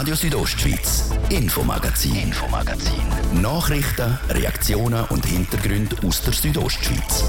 Radio Südostschweiz, Infomagazin, Infomagazin. Nachrichten, Reaktionen und Hintergründe aus der Südostschweiz.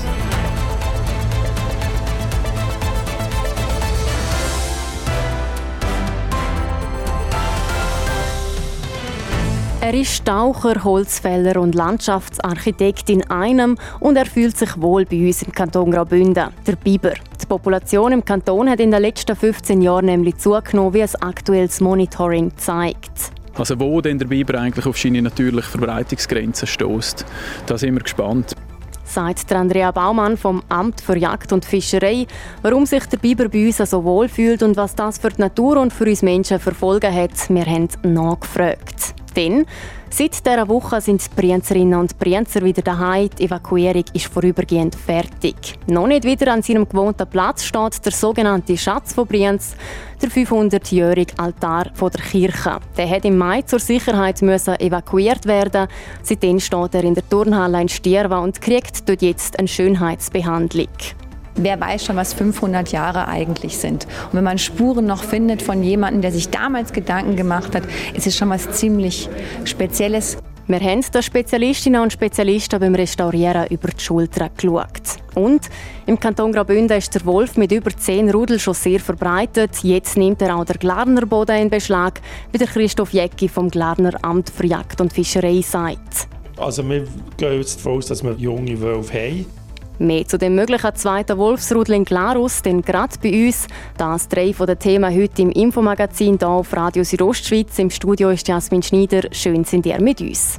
Er ist Taucher, Holzfäller und Landschaftsarchitekt in einem und er fühlt sich wohl bei uns im Kanton Graubünden, der Biber. Die Population im Kanton hat in den letzten 15 Jahren nämlich zugenommen, wie ein aktuelles Monitoring zeigt. Also wo denn der Biber eigentlich auf seine natürliche Verbreitungsgrenzen stößt, da sind wir gespannt sagt Andrea Baumann vom Amt für Jagd und Fischerei, warum sich der Biber bei uns so wohl fühlt und was das für die Natur und für uns Menschen verfolgen hat. Wir haben nachgefragt. Denn seit dieser Woche sind die Brienzerinnen und Brienzer wieder daheim. Die Evakuierung ist vorübergehend fertig. Noch nicht wieder an seinem gewohnten Platz steht der sogenannte Schatz von Brienz, der 500-jährige Altar von der Kirche. Der hat im Mai zur Sicherheit müssen evakuiert werden. Seitdem steht er in der Turnhalle in Stierwa und kriegt dort jetzt eine Schönheitsbehandlung. Wer weiß schon, was 500 Jahre eigentlich sind. Und wenn man Spuren noch findet von jemandem, der sich damals Gedanken gemacht hat, ist es schon was ziemlich Spezielles. Wir haben den Spezialistinnen und Spezialisten beim Restaurieren über die Schulter geschaut. Und im Kanton Graubünden ist der Wolf mit über 10 Rudel schon sehr verbreitet. Jetzt nimmt er auch der Glarner Boden in Beschlag, wie der Christoph Jäcki vom Glarner Amt für Jagd und Fischerei sagt. Also wir gehen jetzt davon aus, dass wir junge Wölfe haben. Mehr zu dem möglichen zweiten Wolfsrudel in Glarus, denn gerade bei uns. Das drei von den Themen heute im Infomagazin hier auf Radio Südostschweiz. Im Studio ist Jasmin Schneider. Schön sind ihr mit uns.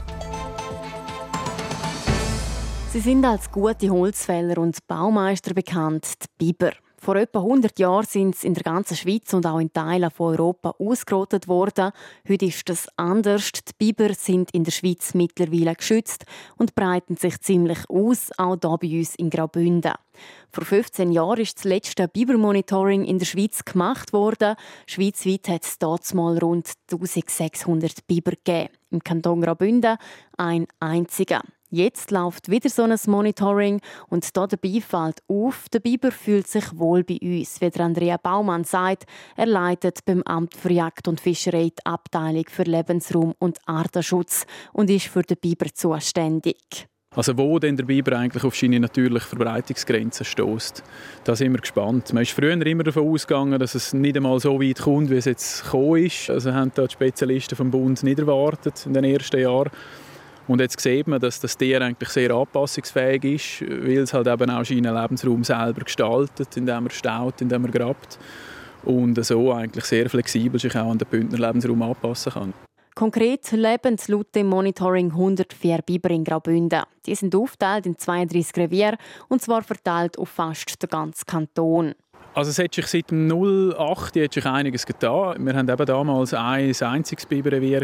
Sie sind als gute Holzfäller und Baumeister bekannt, die Biber. Vor etwa 100 Jahren sind sie in der ganzen Schweiz und auch in Teilen von Europa ausgerottet worden. Heute ist das anders. Die Biber sind in der Schweiz mittlerweile geschützt und breiten sich ziemlich aus, auch hier bei uns in Graubünden. Vor 15 Jahren ist das letzte Bibermonitoring in der Schweiz gemacht worden. Schweizweit hat es dort mal rund 1600 Biber gegeben. Im Kanton Graubünden ein einziger. Jetzt läuft wieder so ein Monitoring und da dabei fällt auf, der Biber fühlt sich wohl bei uns. Wie Andrea Baumann sagt, er leitet beim Amt für Jagd und Fischerei die Abteilung für Lebensraum und Artenschutz und ist für den Biber zuständig. Also wo denn der Biber eigentlich auf seine natürliche Verbreitungsgrenzen stößt, da sind wir gespannt. Man ist früher immer davon ausgegangen, dass es nicht einmal so weit kommt, wie es jetzt gekommen ist. Also haben da die Spezialisten vom Bund nicht erwartet in den ersten Jahren. Und jetzt sieht man, dass das Tier eigentlich sehr anpassungsfähig ist, weil es halt eben auch seinen Lebensraum selber gestaltet, indem er staut, indem er grabt und so eigentlich sehr flexibel sich auch an den Bündner Lebensraum anpassen kann. Konkret leben laut dem Monitoring 104 Biber in Graubünden. Die sind aufgeteilt in 32 Revier und zwar verteilt auf fast den ganzen Kanton. Also es hat sich seit dem 08 hat sich einiges getan. Wir haben eben damals ein einziges Biberrevier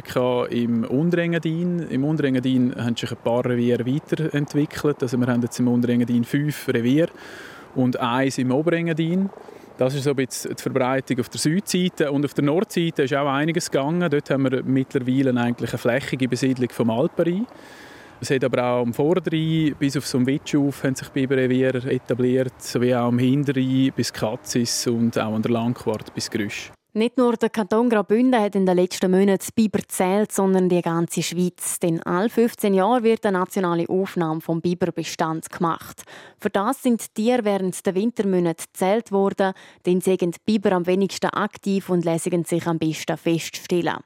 im Unterengadin. Im Unterengadin haben sich ein paar Reviere weiterentwickelt. Also wir haben jetzt im Unterengadin fünf Reviere und eins im Oberengadin. Das ist so ein die Verbreitung auf der Südseite. Und auf der Nordseite ist auch einiges gegangen. Dort haben wir mittlerweile eigentlich eine flächige Besiedlung vom Alpenrhein. Es hat aber auch am Vorderen bis auf so Witschuf haben sich Biberrevier etabliert, sowie auch am Hinteren bis Katzis und auch an der Langquart bis Grüsch. Nicht nur der Kanton Graubünden hat in den letzten Monaten Biber zählt, sondern die ganze Schweiz. Denn alle 15 Jahre wird eine nationale Aufnahme vom Biberbestand gemacht. Für das sind Tiere während der Wintermonate gezählt worden, denn sie sind Biber am wenigsten aktiv und lassen sich am besten feststellen.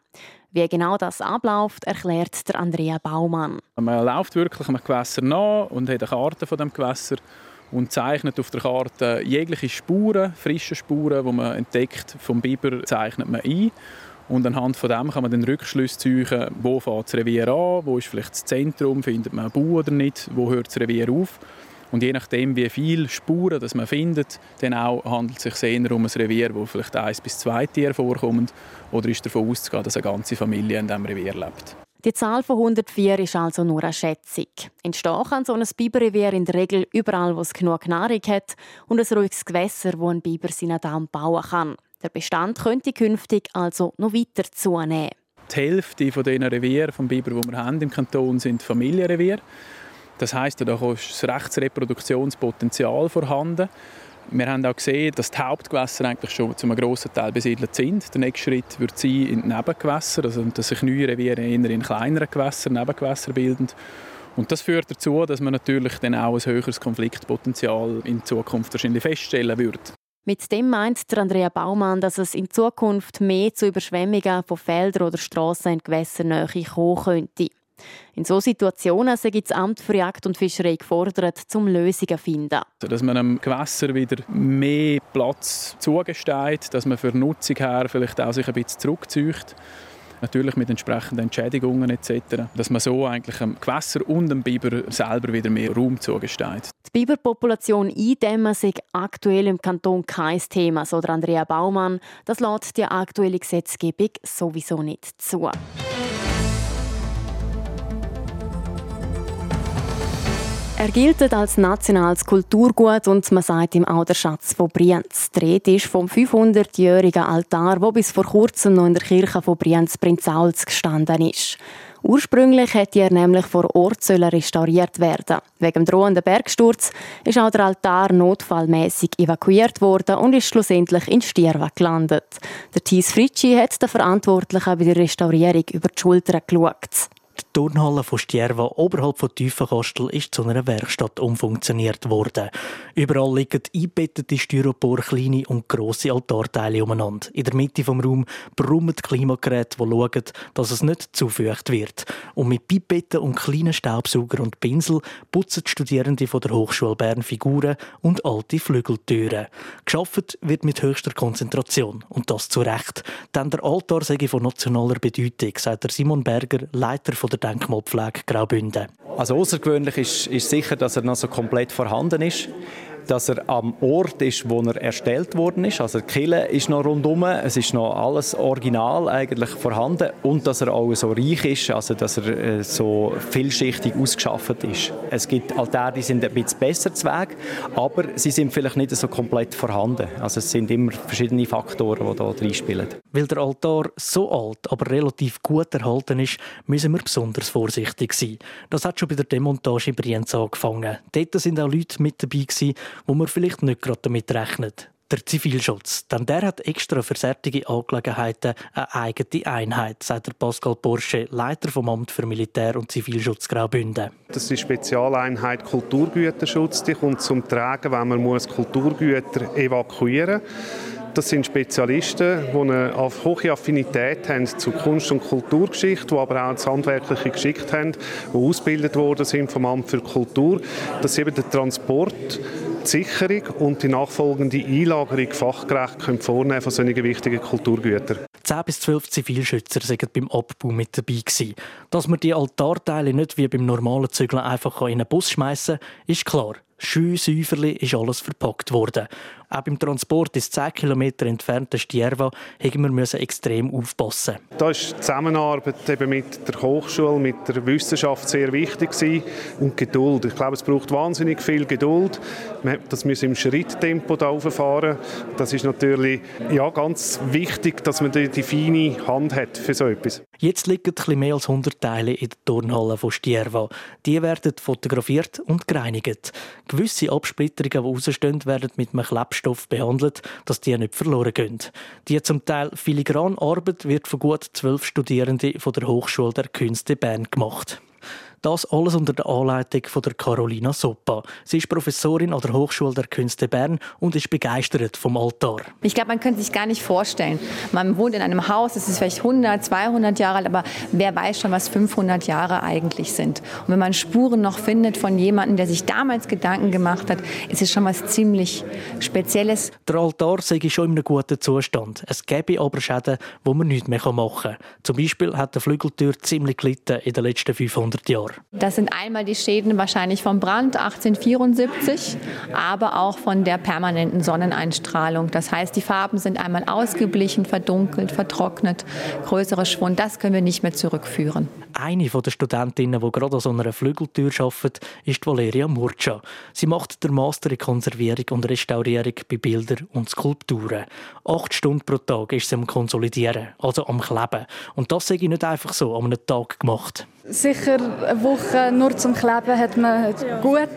Wie genau das abläuft, erklärt der Andrea Baumann. Man läuft wirklich einem Gewässer nach und hat eine Karte von dem Gewässer und zeichnet auf der Karte jegliche Spuren, frische Spuren, die man entdeckt vom Biber, zeichnet man ein. Und anhand von dem kann man den Rückschluss ziehen, wo fängt das Revier an, wo ist vielleicht das Zentrum, findet man einen Bau oder nicht, wo hört das Revier auf. Und je nachdem, wie viele Spuren das man findet, dann auch handelt es sich eher um ein Revier, wo vielleicht eins bis zwei Tiere vorkommen, oder ist davon auszugehen, dass eine ganze Familie in diesem Revier lebt. Die Zahl von 104 ist also nur eine Schätzung. Entstehen kann so ein Biberrevier in der Regel überall, wo es genug Nahrung hat und ein ruhiges Gewässer, wo ein Biber seinen Damm bauen kann. Der Bestand könnte künftig also noch weiter zunehmen. Die Hälfte von den Revier vom Biber, die wir haben im Kanton, sind Familienrevier. Das heißt, da ist das Rechtsreproduktionspotenzial vorhanden. Wir haben auch gesehen, dass die Hauptgewässer eigentlich schon zu einem grossen Teil besiedelt sind. Der nächste Schritt wird sein in die Nebengewässer, also dass sich neue Reviere eher in kleineren Gewässern, Nebengewässer bilden. Und das führt dazu, dass man natürlich dann auch ein höheres Konfliktpotenzial in Zukunft wahrscheinlich feststellen wird. Mit dem meint Andrea Baumann, dass es in Zukunft mehr zu Überschwemmungen von Feldern oder Strassen in Gewässernähe kommen könnte. In solchen Situationen sei das Amt für Jagd und Fischerei gefordert, um Lösungen zu finden. Dass man einem Gewässer wieder mehr Platz zugesteht, dass man für Nutzung her vielleicht auch sich ein bisschen zurückzieht. Natürlich mit entsprechenden Entschädigungen etc. Dass man so eigentlich dem Gewässer und dem Biber selber wieder mehr Raum zugesteht. Die Biberpopulation eindämmen sei aktuell im Kanton kein Thema, so Andrea Baumann. Das lässt die aktuelle Gesetzgebung sowieso nicht zu. Er gilt als nationales Kulturgut und man sagt ihm auch der Schatz von Brienz. Die Rede ist vom 500-jährigen Altar, wo bis vor kurzem noch in der Kirche von Brienz Prinzauls gestanden ist. Ursprünglich hätte er nämlich vor Ort restauriert werden. Wegen dem drohenden Bergsturz ist auch der Altar notfallmäßig evakuiert worden und ist schlussendlich in Stierwa gelandet. Der Thies Fritschi hat den Verantwortlichen bei der Restaurierung über die Schulter geschaut. Die Turnhalle von Stierva oberhalb von Tiefenkastel ist zu einer Werkstatt umfunktioniert worden. Überall liegen eingebettete Styropor kleine und grosse Altarteile umeinander. In der Mitte vom Raum brummen Klimageräte, die schauen, dass es nicht zu feucht wird. Und mit Pipetten und kleinen Staubsauger und Pinsel putzen die Studierende von der Hochschule Bern Figuren und alte Flügeltüren. Geschafft wird mit höchster Konzentration. Und das zu Recht. Denn der Altar sei von nationaler Bedeutung, sagt Simon Berger, Leiter von der Denkmalpflege Graubünden. Also außergewöhnlich ist, ist sicher, dass er noch so komplett vorhanden ist dass er am Ort ist, wo er erstellt worden ist. Also die Kille ist noch rundum, es ist noch alles original eigentlich vorhanden und dass er auch so reich ist, also dass er äh, so vielschichtig ausgeschafft ist. Es gibt Altäre, die sind ein bisschen besser zu Weg, aber sie sind vielleicht nicht so komplett vorhanden. Also es sind immer verschiedene Faktoren, die da reinspielen. Weil der Altar so alt, aber relativ gut erhalten ist, müssen wir besonders vorsichtig sein. Das hat schon bei der Demontage in Brienz angefangen. Dort sind auch Leute mit dabei gewesen, wo man vielleicht nicht gerade damit rechnet. Der Zivilschutz. Denn der hat extra für solche Angelegenheiten eine eigene Einheit, sagt der Pascal Porsche, Leiter vom Amt für Militär- und Zivilschutz Graubünden. Das ist die Spezialeinheit Kulturgüterschutz. Die kommt zum Tragen, wenn man Kulturgüter evakuieren muss. Das sind Spezialisten, die eine hohe Affinität haben zu Kunst- und Kulturgeschichte, die aber auch das handwerkliche Geschick haben, die ausgebildet worden sind vom Amt für Kultur, dass eben der Transport die Sicherung und die nachfolgende Einlagerung fachgerecht können vornehmen von solchen wichtigen Kulturgütern. 10 bis 12 Zivilschützer sind beim Abbau mit dabei gewesen. Dass man die Altarteile nicht wie beim normalen Zügeln einfach in einen Bus schmeißen kann, ist klar. Scheu, Säuferli ist alles verpackt worden. Auch beim Transport ins 10 km entfernten Stierva mussten wir extrem aufpassen. Da ist die Zusammenarbeit eben mit der Hochschule, mit der Wissenschaft sehr wichtig gewesen. und Geduld. Ich glaube, es braucht wahnsinnig viel Geduld. Das müssen im Schritttempo da fahren. Das ist natürlich ja, ganz wichtig, dass man die, die feine Hand hat für so etwas. Jetzt liegen etwas mehr als 100 Teile in der Turnhalle von Stierva. Die werden fotografiert und gereinigt. Gewisse Absplitterungen, die rausstehen, werden mit einem Klebstoff behandelt, dass die nicht verloren gehen. Die zum Teil filigrane Arbeit wird von gut zwölf Studierenden von der Hochschule der Künste Bern gemacht. Das alles unter der Anleitung von der Carolina Soppa. Sie ist Professorin an der Hochschule der Künste Bern und ist begeistert vom Altar. Ich glaube, man könnte sich gar nicht vorstellen. Man wohnt in einem Haus, es ist vielleicht 100, 200 Jahre alt, aber wer weiß schon, was 500 Jahre eigentlich sind. Und wenn man Spuren noch findet von jemandem, der sich damals Gedanken gemacht hat, ist es schon was ziemlich Spezielles. Der Altar sei schon in einem guten Zustand. Es gäbe aber Schäden, wo man nichts mehr machen kann. Zum Beispiel hat die Flügeltür ziemlich gelitten in den letzten 500 Jahren. Das sind einmal die Schäden wahrscheinlich vom Brand 1874, aber auch von der permanenten Sonneneinstrahlung. Das heißt, die Farben sind einmal ausgeblichen, verdunkelt, vertrocknet, größere Schwund. Das können wir nicht mehr zurückführen. Eine der Studentinnen, die gerade an so einer Flügeltür arbeitet, ist Valeria Murcia. Sie macht den Master in Konservierung und Restaurierung bei Bildern und Skulpturen. Acht Stunden pro Tag ist sie am Konsolidieren, also am Kleben. Und das sage ich nicht einfach so an einem Tag gemacht. Sicher eine Woche nur zum Kleben hat man gut.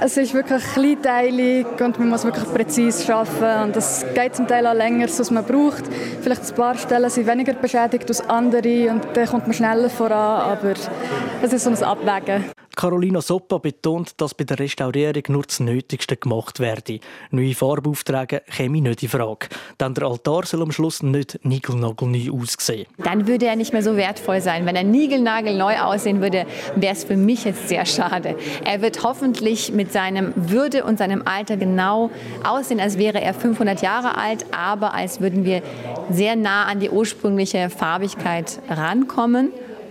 Es ist wirklich kleinteilig und man muss wirklich präzise arbeiten. Und das geht zum Teil auch länger, als man braucht. Vielleicht ein paar Stellen sind weniger beschädigt als andere und dann kommt man schneller voran. Aber es ist so ein Abwägen. Carolina Soppa betont, dass bei der Restaurierung nur das Nötigste gemacht werde. Neue Farbaufträge käme nicht in Frage. Denn der Altar soll am Schluss nicht niegelnagelneu aussehen. Dann würde er nicht mehr so wertvoll sein. Wenn er niegelnagelneu aussehen würde, wäre es für mich jetzt sehr schade. Er wird hoffentlich mit seinem Würde und seinem Alter genau aussehen, als wäre er 500 Jahre alt, aber als würden wir sehr nah an die ursprüngliche Farbigkeit rankommen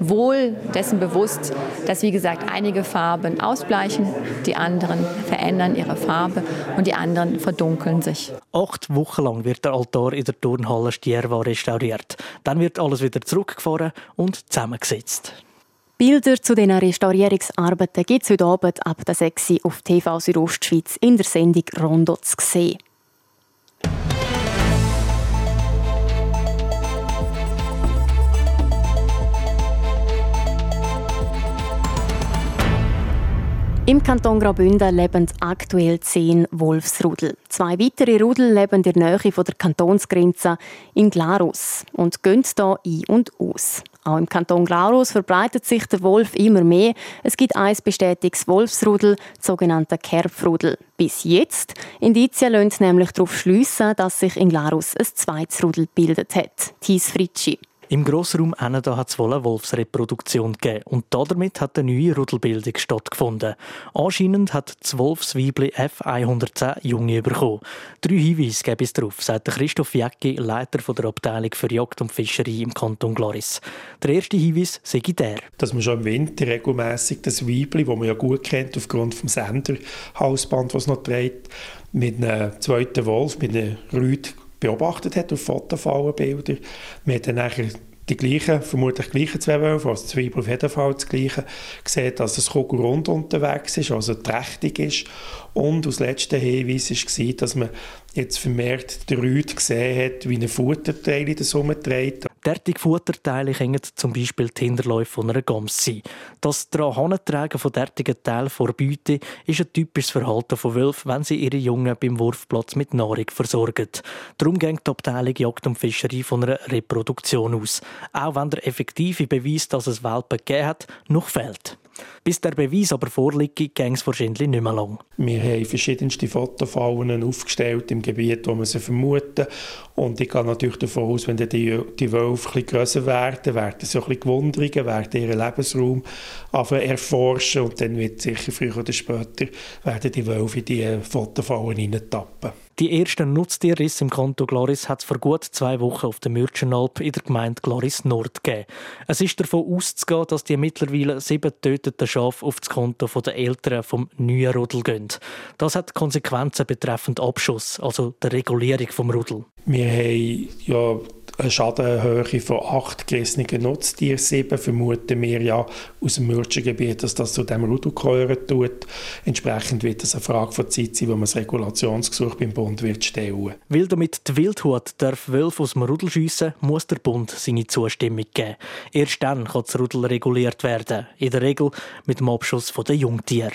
wohl dessen bewusst, dass, wie gesagt, einige Farben ausbleichen, die anderen verändern ihre Farbe und die anderen verdunkeln sich. Acht Wochen lang wird der Altar in der Turnhalle Stierva restauriert. Dann wird alles wieder zurückgefahren und zusammengesetzt. Bilder zu diesen Restaurierungsarbeiten gibt es heute Abend ab der 6 auf TV Südostschweiz in der Sendung Rondo zu sehen. Im Kanton Graubünden leben aktuell zehn Wolfsrudel. Zwei weitere Rudel leben in der Nähe der Kantonsgrenze in Glarus und gehen hier ein und aus. Auch im Kanton Glarus verbreitet sich der Wolf immer mehr. Es gibt ein bestätigtes Wolfsrudel, sogenannte Kerbfrudel. Bis jetzt. Indizien lassen nämlich darauf schliessen, dass sich in Glarus ein zweites Rudel gebildet hat. Thies Fritschi. Im Grossraum Eneda hat es wohl eine Wolfsreproduktion gegeben und damit hat eine neue Rudelbildung stattgefunden. Anscheinend hat das Wolfsweibli F110 Junge bekommen. Drei Hinweise gebe es darauf, sagt Christoph Jäcki, Leiter der Abteilung für Jagd und Fischerei im Kanton Gloris. Der erste Hinweis sei der. Dass man schon im Winter regelmäßig das Weibli, das man ja gut kennt aufgrund des Senderhalsband, was noch trägt, mit einem zweiten Wolf, mit einer Rüde beobachtet hat auf Fotofallenbilder. Man hat dann nachher die gleichen, vermutlich gleichen zwei Wölfe, also Zwiebel auf jeden Fall das gleiche, gesehen, dass das Kugel rund unterwegs ist, also trächtig ist. Und als letzter Hinweis war, dass man jetzt vermehrt die Rüde gesehen hat, wie ein Futterteil in der Summe trägt. Derartige Futterteile können zum Beispiel die Hinterläufe einer Gams sein. Das Herantragen von derartigen Teilen vor Beute ist ein typisches Verhalten von Wölfen, wenn sie ihre Jungen beim Wurfplatz mit Nahrung versorgen. Darum geht die Abteilung Jagd und Fischerei von einer Reproduktion aus. Auch wenn der effektive Beweis, dass es Welpen gegeben hat, noch fehlt. Bis der Beweis aber vorliegt, ging es wahrscheinlich nicht mehr lang. Wir haben verschiedenste Fotofallen aufgestellt im Gebiet, wo wir sie vermuten. Und ich gehe natürlich davon aus, wenn die, die Wölfe etwas grösser werden, werden sie ein bisschen gewundert, werden ihren Lebensraum erforschen und dann wird sicher früher oder später werden die Wölfe in diese Fotofallen hineintappen. Die ersten Nutztierrisse im Kanton Gloris hat es vor gut zwei Wochen auf der Mürchenalp in der Gemeinde Gloris Nord gegeben. Es ist davon auszugehen, dass die mittlerweile sieben töteten Schafe auf das Konto der Eltern vom neuen Rudel gehen. Das hat Konsequenzen betreffend Abschuss, also der Regulierung vom Rudel. Wir haben ja eine Schadenhöhe von acht gerissenen Nutztieren, sieben vermuten wir ja aus dem Mürchengebiet, dass das zu dem Rudel gehören tut. Entsprechend wird es eine Frage von Zeit sein, wo man das Regulationsgesuch beim Bund wird stellen. Weil damit die Wildhut darf Wölfe aus dem Rudel schiessen, muss der Bund seine Zustimmung geben. Erst dann kann das Rudel reguliert werden. In der Regel mit dem Abschuss der Jungtiere.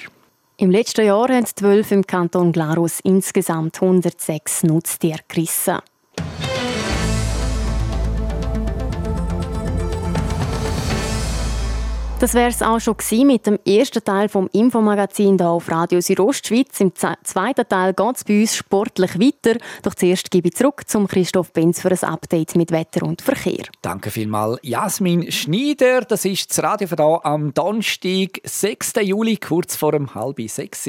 Im letzten Jahr haben die Wölfe im Kanton Glarus insgesamt 106 Nutztiere gerissen. Das wäre es auch schon mit dem ersten Teil vom Infomagazin hier auf Radio Südostschweiz. Im zweiten Teil geht es bei uns sportlich weiter. Doch zuerst gebe ich zurück zum Christoph Benz für ein Update mit Wetter und Verkehr. Danke vielmals, Jasmin Schneider. Das ist das Radio für da am Donnerstag, 6. Juli, kurz vor dem halb sechs.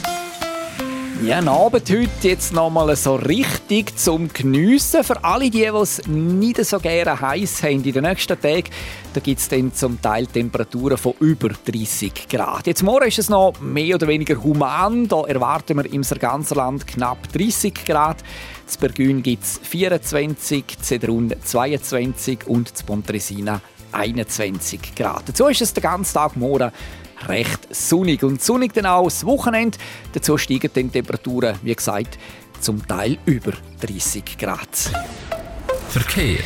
Ja, ein Abend heute jetzt nochmal so richtig zum Geniessen. Für alle, die, es nicht so gerne heiß haben in den nächsten Tagen, da gibt es dann zum Teil Temperaturen von über 30 Grad. Jetzt morgen ist es noch mehr oder weniger human. Da erwarten wir im ganzen Land knapp 30 Grad. In Bergün gibt es 24, Zedrun 22 und in Pontresina 21 Grad. Dazu ist es den ganzen Tag morgen recht sonnig. Und sonnig dann auch das Wochenende. Dazu steigen die Temperaturen, wie gesagt, zum Teil über 30 Grad. Verkehr.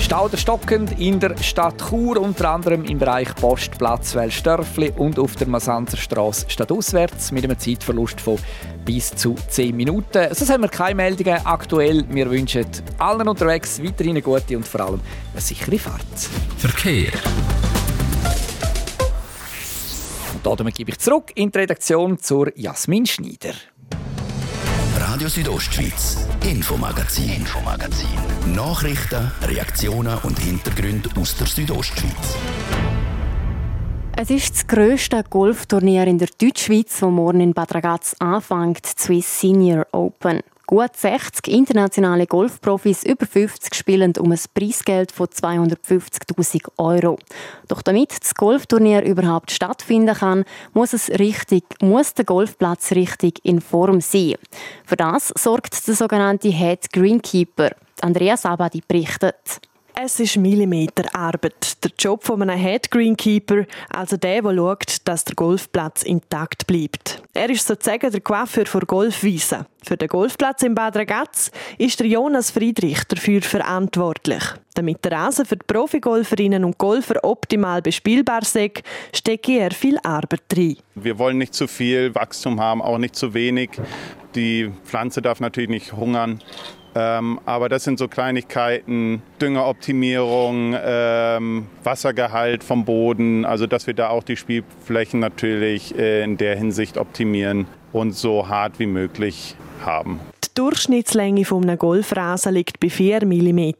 Stau stockend in der Stadt Chur, unter anderem im Bereich Postplatz Wellstörfli und auf der Masanzerstraße stadtauswärts mit einem Zeitverlust von bis zu 10 Minuten. Sonst haben wir keine Meldungen aktuell. Wir wünschen allen unterwegs weiterhin eine gute und vor allem eine sichere Fahrt. Verkehr. Und damit gebe ich zurück in die Redaktion zur Jasmin Schneider. Radio Südostschweiz, Infomagazin, Infomagazin. Nachrichten, Reaktionen und Hintergründe aus der Südostschweiz. Es ist das grösste Golfturnier in der Deutschschweiz, das morgen in Bad Ragaz anfängt, die Swiss Senior Open. Gut 60 internationale Golfprofis über 50 spielen um ein Preisgeld von 250.000 Euro. Doch damit das Golfturnier überhaupt stattfinden kann, muss, es richtig, muss der Golfplatz richtig in Form sein. Für das sorgt der sogenannte Head Greenkeeper. Andreas Abadi berichtet. Es ist Millimeterarbeit. Der Job von einem Head Greenkeeper, also der, der schaut, dass der Golfplatz intakt bleibt. Er ist sozusagen der Coiffeur für Golfwiese. Für den Golfplatz in Bad Ragaz ist der Jonas Friedrich dafür verantwortlich. Damit der Rasen für die Profigolferinnen und Golfer optimal bespielbar ist, stecke er viel Arbeit rein. Wir wollen nicht zu viel Wachstum haben, auch nicht zu wenig. Die Pflanze darf natürlich nicht hungern. Ähm, aber das sind so Kleinigkeiten, Düngeroptimierung, ähm, Wassergehalt vom Boden, also dass wir da auch die Spielflächen natürlich äh, in der Hinsicht optimieren und so hart wie möglich haben. Die Durchschnittslänge eines Golfrasen liegt bei 4 mm.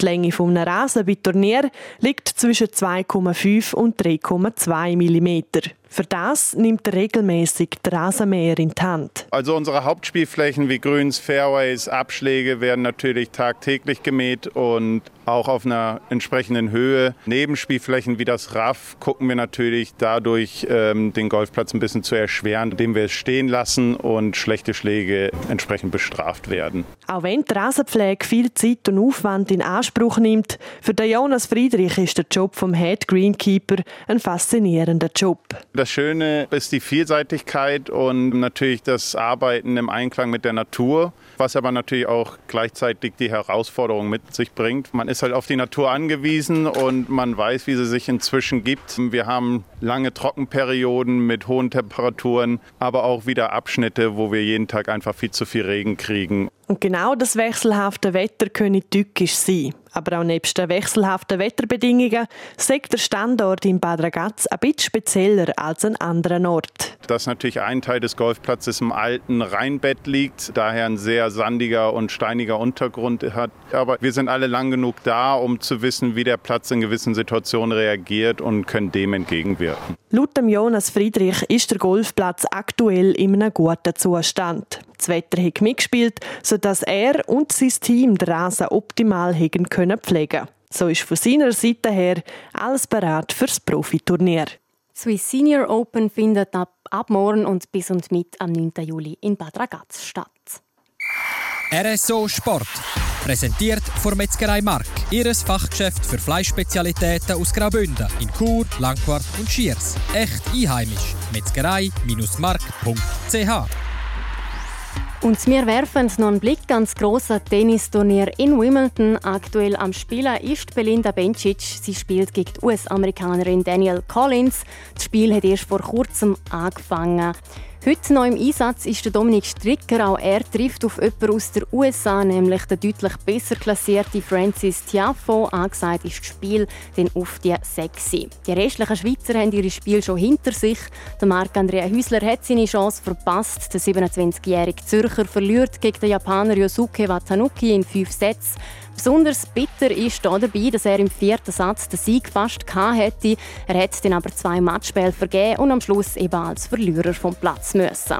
Die Länge eines Rasen bei Turnier liegt zwischen 2,5 und 3,2 mm. Für das nimmt er regelmäßig die Rasenmäher in die Hand. Also unsere Hauptspielflächen wie Grüns, Fairways, Abschläge werden natürlich tagtäglich gemäht und auch auf einer entsprechenden Höhe. Nebenspielflächen wie das Raff gucken wir natürlich dadurch, ähm, den Golfplatz ein bisschen zu erschweren, indem wir es stehen lassen und schlechte Schläge entsprechend bestraft werden. Auch wenn die Rasenpflege viel Zeit und Aufwand in Anspruch nimmt, für den Jonas Friedrich ist der Job vom Head Greenkeeper ein faszinierender Job. Das Schöne ist die Vielseitigkeit und natürlich das Arbeiten im Einklang mit der Natur, was aber natürlich auch gleichzeitig die Herausforderung mit sich bringt. Man ist halt auf die Natur angewiesen und man weiß, wie sie sich inzwischen gibt. Wir haben lange Trockenperioden mit hohen Temperaturen, aber auch wieder Abschnitte, wo wir jeden Tag einfach viel zu viel Regen kriegen. Und genau das wechselhafte Wetter könne tückisch sein. Aber auch nebst den wechselhaften Wetterbedingungen sagt der Standort in Bad Ragaz ein bisschen spezieller als an anderen Ort. Dass natürlich ein Teil des Golfplatzes im alten Rheinbett liegt, daher ein sehr sandiger und steiniger Untergrund hat. Aber wir sind alle lang genug da, um zu wissen, wie der Platz in gewissen Situationen reagiert und können dem entgegenwirken. Laut Jonas Friedrich ist der Golfplatz aktuell in einem guten Zustand. Das Wetter hat mitgespielt, sodass er und sein Team den Rasen optimal pflegen können pflegen. So ist von seiner Seite her alles bereit fürs Profiturnier. Swiss Senior Open findet ab, ab morgen und bis und mit am 9. Juli in Bad Ragaz statt. RSO Sport. Präsentiert von Metzgerei Mark. Ihres Fachgeschäft für Fleischspezialitäten aus Graubünden in Chur, Langquart und Schiers. Echt einheimisch. Metzgerei-mark.ch und wir werfen noch einen Blick ans große Tennisturnier in Wimbledon. Aktuell am Spielen ist Belinda Bencic. Sie spielt gegen die US-Amerikanerin Danielle Collins. Das Spiel hat erst vor kurzem angefangen. Heute noch im Einsatz ist der Dominik Stricker. Auch er trifft auf jemanden aus den USA, nämlich der deutlich besser klassierte Francis Tiafo. Angesagt ist das Spiel dann auf die Sexy. Die restlichen Schweizer haben ihre Spiel schon hinter sich. Der Marc-Andrea Hüsler hat seine Chance verpasst. Der 27-jährige Zürcher verliert gegen den Japaner Yosuke Watanuki in fünf Sätzen. Besonders bitter ist hier dabei, dass er im vierten Satz den Sieg fast hätte. Er hat dann aber zwei Matchspiele vergeben und am Schluss eben als Verlierer vom Platz müssen.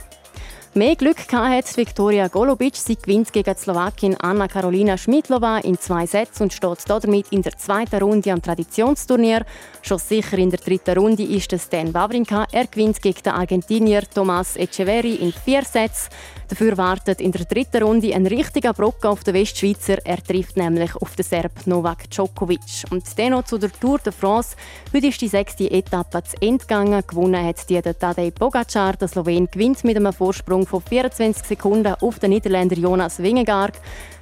Mehr Glück hat Viktoria Golubic. Sie gewinnt gegen die Slowakin Anna Karolina Schmidlova in zwei Sätzen und steht damit in der zweiten Runde am Traditionsturnier. Schon sicher in der dritten Runde ist es Stan Wawrinka. Er gewinnt gegen den Argentinier Tomás Echeverri in vier Sätzen. Dafür wartet in der dritten Runde ein richtiger Brocken auf den Westschweizer. Er trifft nämlich auf den Serb Novak Djokovic. Und dann noch zu der Tour de France. Heute ist die sechste Etappe zu Ende gegangen. Gewonnen hat die Tadej Pogacar. Der Slowen gewinnt mit einem Vorsprung von 24 Sekunden auf den Niederländer Jonas Wingegaard.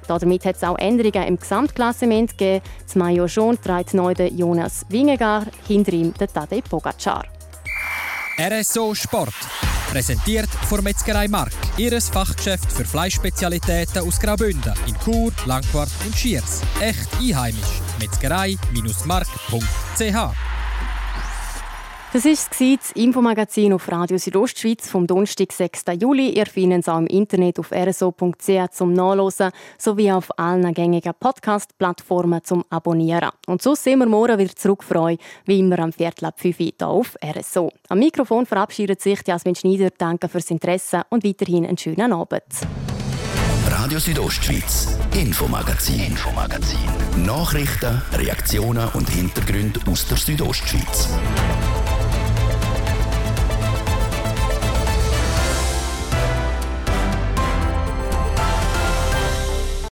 Damit hat es auch Änderungen im Gesamtklassement gegeben. Das Mayo schon trägt neu den Jonas Wingegaard, hinter ihm der Tadej Pogacar. RSO Sport. Präsentiert von Metzgerei Mark, ihres Fachgeschäft für Fleischspezialitäten aus Graubünden in Chur, Langquart und Schiers. Echt einheimisch. Metzgerei-mark.ch das war das Infomagazin auf Radio Südostschweiz vom Donnerstag, 6. Juli. Ihr findet es auch im Internet auf rso.ch zum Nachlesen sowie auf allen gängigen Podcast-Plattformen zum Abonnieren. Und so sind wir morgen wieder zurück für euch, wie immer am Viertel ab 5 Uhr hier auf RSO. Am Mikrofon verabschiedet sich Jasmin Schneider. Danke fürs Interesse und weiterhin einen schönen Abend. Radio Südostschweiz, Infomagazin, Infomagazin. Nachrichten, Reaktionen und Hintergründe aus der Südostschweiz.